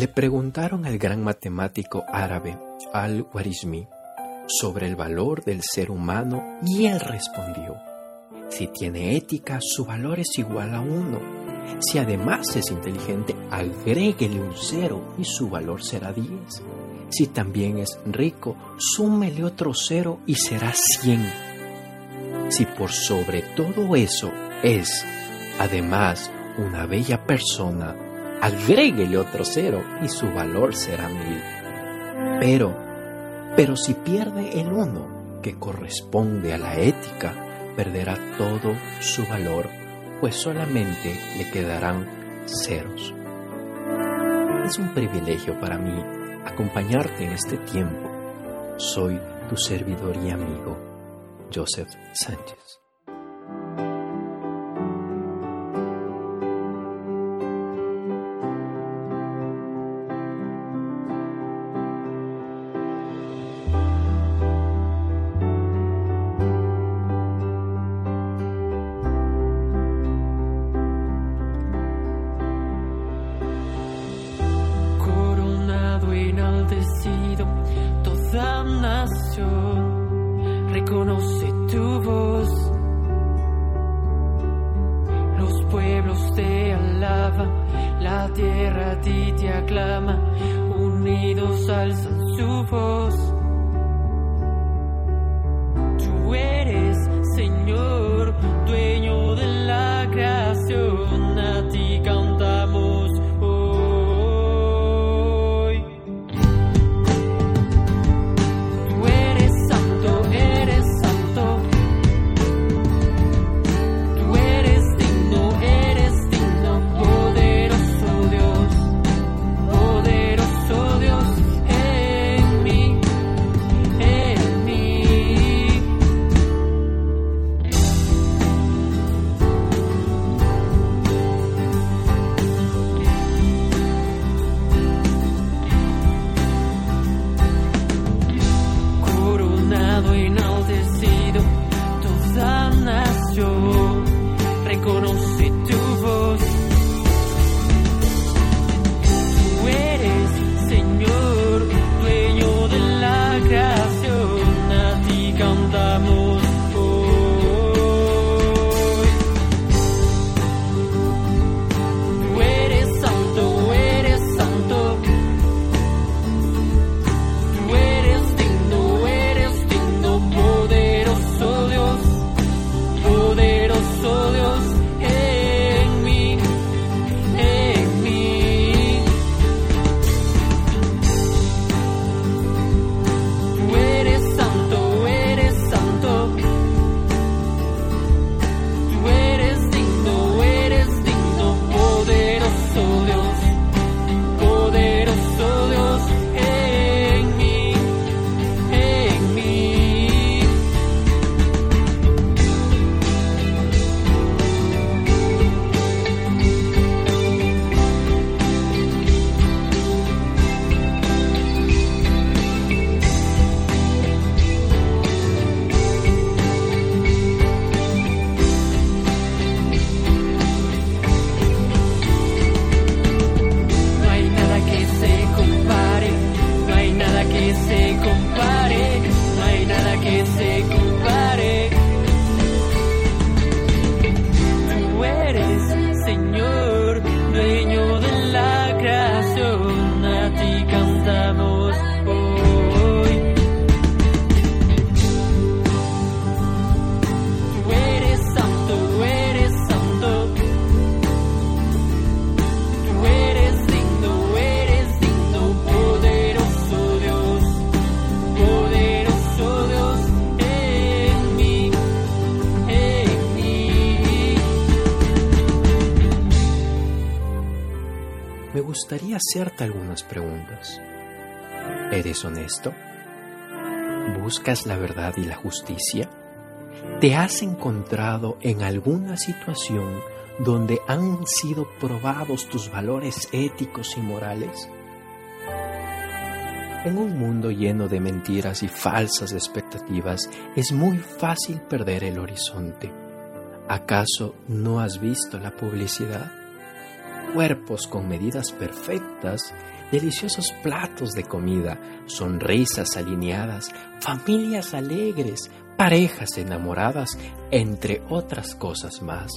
Le preguntaron al gran matemático árabe Al-Warizmi sobre el valor del ser humano y él respondió, si tiene ética, su valor es igual a uno. Si además es inteligente, agréguele un cero y su valor será 10. Si también es rico, súmele otro cero y será 100. Si por sobre todo eso es, además, una bella persona, agréguele otro cero y su valor será mil. Pero, pero si pierde el uno que corresponde a la ética, perderá todo su valor, pues solamente le quedarán ceros. Es un privilegio para mí acompañarte en este tiempo. Soy tu servidor y amigo, Joseph Sánchez. Reconoce tu voz. Los pueblos te alaban, la tierra a ti te aclama, unidos alzan su voz. Gustaría hacerte algunas preguntas. ¿Eres honesto? ¿Buscas la verdad y la justicia? ¿Te has encontrado en alguna situación donde han sido probados tus valores éticos y morales? En un mundo lleno de mentiras y falsas expectativas es muy fácil perder el horizonte. ¿Acaso no has visto la publicidad? Cuerpos con medidas perfectas, deliciosos platos de comida, sonrisas alineadas, familias alegres, parejas enamoradas, entre otras cosas más.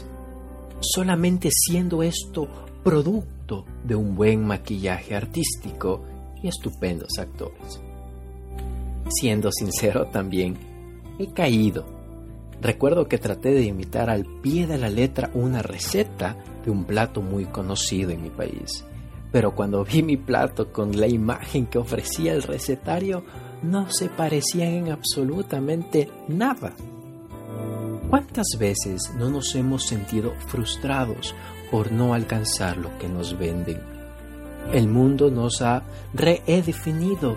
Solamente siendo esto producto de un buen maquillaje artístico y estupendos actores. Siendo sincero también, he caído. Recuerdo que traté de imitar al pie de la letra una receta de un plato muy conocido en mi país. Pero cuando vi mi plato con la imagen que ofrecía el recetario, no se parecían en absolutamente nada. ¿Cuántas veces no nos hemos sentido frustrados por no alcanzar lo que nos venden? El mundo nos ha redefinido,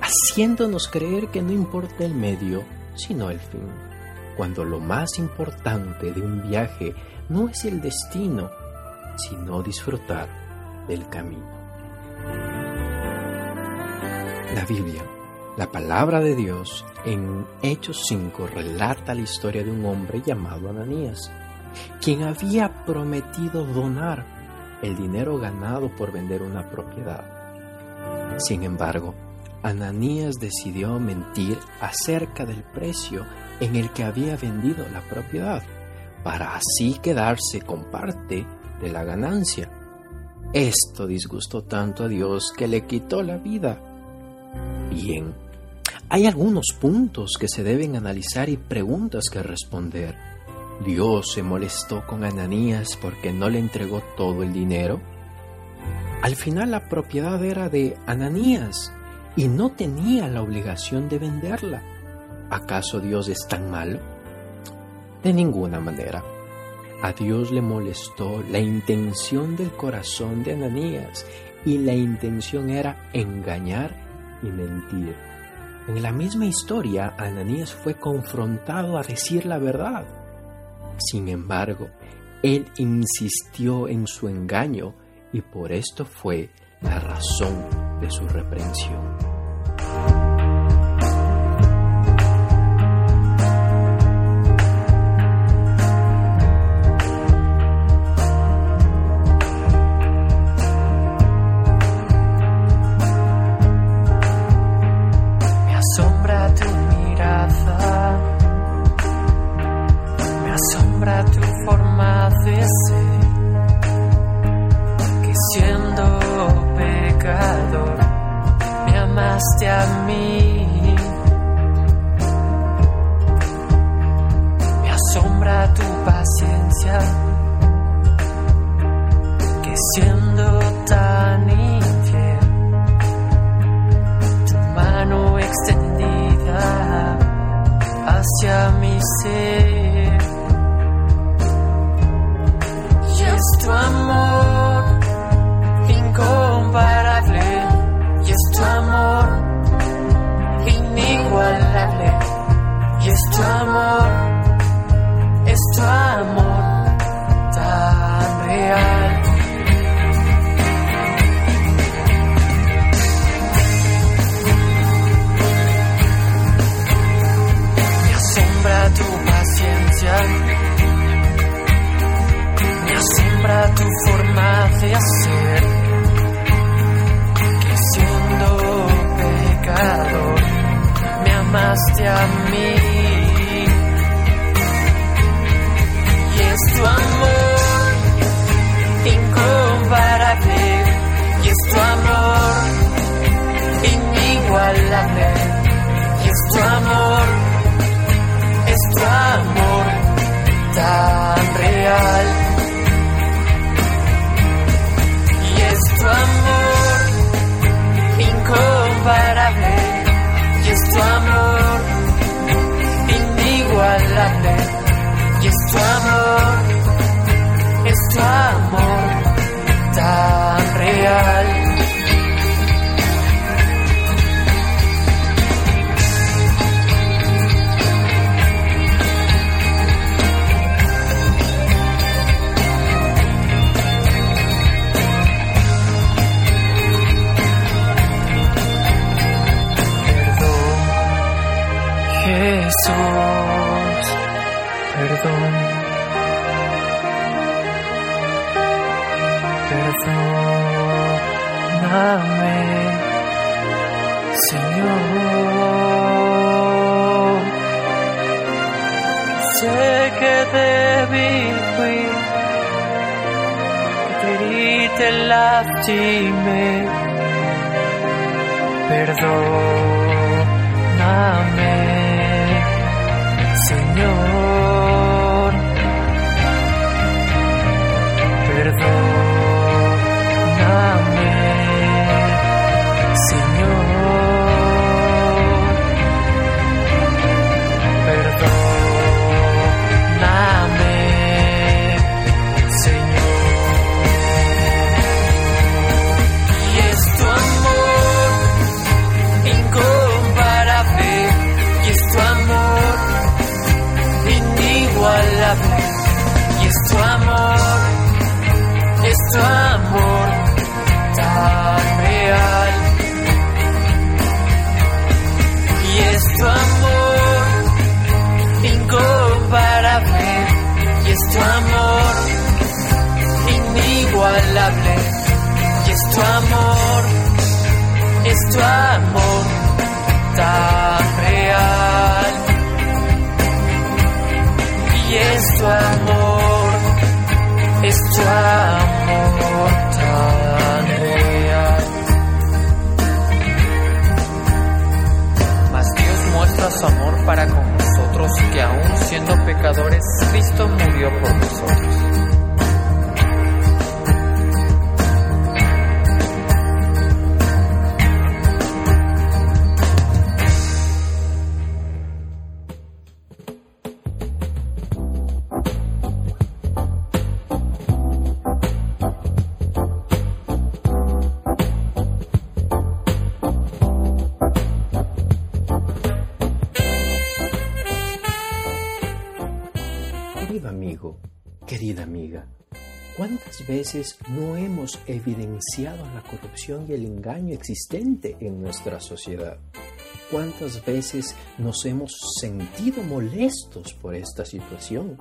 haciéndonos creer que no importa el medio, sino el fin, cuando lo más importante de un viaje no es el destino, sino disfrutar del camino. La Biblia, la palabra de Dios, en Hechos 5 relata la historia de un hombre llamado Ananías, quien había prometido donar el dinero ganado por vender una propiedad. Sin embargo, Ananías decidió mentir acerca del precio en el que había vendido la propiedad, para así quedarse con parte de la ganancia. Esto disgustó tanto a Dios que le quitó la vida. Bien, hay algunos puntos que se deben analizar y preguntas que responder. ¿Dios se molestó con Ananías porque no le entregó todo el dinero? Al final la propiedad era de Ananías y no tenía la obligación de venderla. ¿Acaso Dios es tan malo? De ninguna manera. A Dios le molestó la intención del corazón de Ananías y la intención era engañar y mentir. En la misma historia, Ananías fue confrontado a decir la verdad. Sin embargo, él insistió en su engaño y por esto fue la razón de su reprensión. 谢。llamaste a mí. Y es tu amor incomparable, y es tu amor inigualable, y es tu amor, es tu amor tan real. Y es tu amor. besos, perdón, perdóname, Señor. Sé que débil fui, que te, te lastimé, perdóname. Señor. Y es tu amor, es tu amor tan real. Y es tu amor, es tu amor ¿cuántas veces no hemos evidenciado la corrupción y el engaño existente en nuestra sociedad? ¿Cuántas veces nos hemos sentido molestos por esta situación?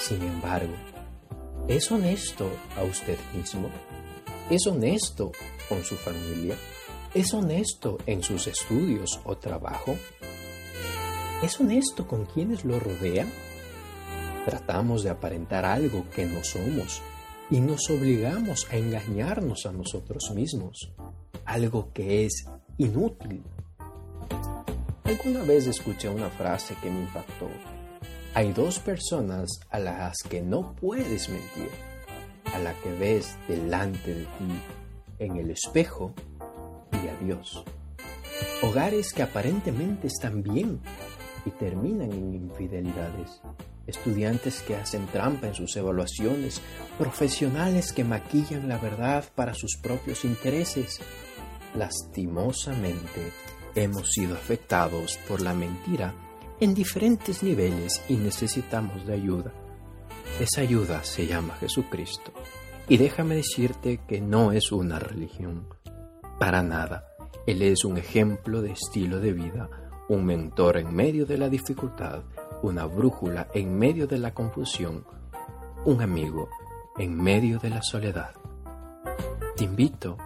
Sin embargo, ¿es honesto a usted mismo? ¿Es honesto con su familia? ¿Es honesto en sus estudios o trabajo? ¿Es honesto con quienes lo rodean? Tratamos de aparentar algo que no somos y nos obligamos a engañarnos a nosotros mismos, algo que es inútil. Alguna vez escuché una frase que me impactó. Hay dos personas a las que no puedes mentir, a la que ves delante de ti en el espejo y a Dios. Hogares que aparentemente están bien y terminan en infidelidades estudiantes que hacen trampa en sus evaluaciones, profesionales que maquillan la verdad para sus propios intereses. Lastimosamente, hemos sido afectados por la mentira en diferentes niveles y necesitamos de ayuda. Esa ayuda se llama Jesucristo. Y déjame decirte que no es una religión. Para nada. Él es un ejemplo de estilo de vida, un mentor en medio de la dificultad, una brújula en medio de la confusión, un amigo en medio de la soledad. Te invito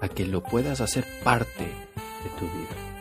a que lo puedas hacer parte de tu vida.